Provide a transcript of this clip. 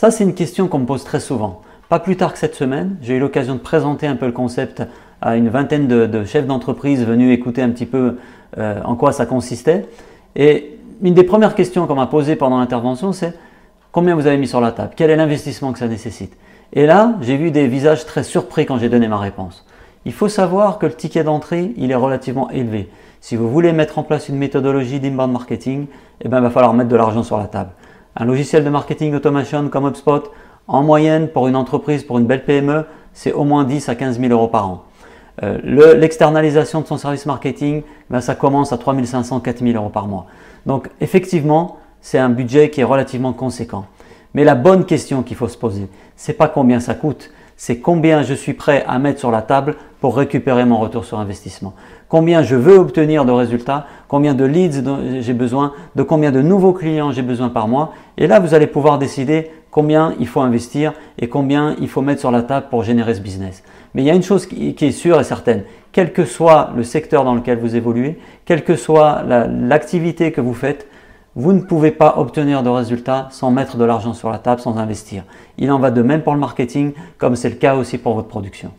Ça, c'est une question qu'on me pose très souvent. Pas plus tard que cette semaine, j'ai eu l'occasion de présenter un peu le concept à une vingtaine de, chefs d'entreprise venus écouter un petit peu euh, en quoi ça consistait. Et une des premières questions qu'on m'a posées pendant l'intervention, c'est combien vous avez mis sur la table? Quel est l'investissement que ça nécessite? Et là, j'ai vu des visages très surpris quand j'ai donné ma réponse. Il faut savoir que le ticket d'entrée, il est relativement élevé. Si vous voulez mettre en place une méthodologie d'inbound marketing, eh bien, il va falloir mettre de l'argent sur la table. Un logiciel de marketing automation comme HubSpot, en moyenne, pour une entreprise, pour une belle PME, c'est au moins 10 à 15 000 euros par an. Euh, l'externalisation de son service marketing, ben, ça commence à 3 500, 4 000 euros par mois. Donc effectivement, c'est un budget qui est relativement conséquent. Mais la bonne question qu'il faut se poser, c'est pas combien ça coûte, c'est combien je suis prêt à mettre sur la table pour récupérer mon retour sur investissement. Combien je veux obtenir de résultats, combien de leads j'ai besoin, de combien de nouveaux clients j'ai besoin par mois. Et là, vous allez pouvoir décider combien il faut investir et combien il faut mettre sur la table pour générer ce business. Mais il y a une chose qui, est sûre et certaine, quel que soit le secteur dans lequel vous évoluez, quelle que soit l'activité que vous faites, vous ne pouvez pas obtenir de résultats sans mettre de l'argent sur la table, sans investir. Il en va de même pour le marketing, comme c'est le cas aussi pour votre production.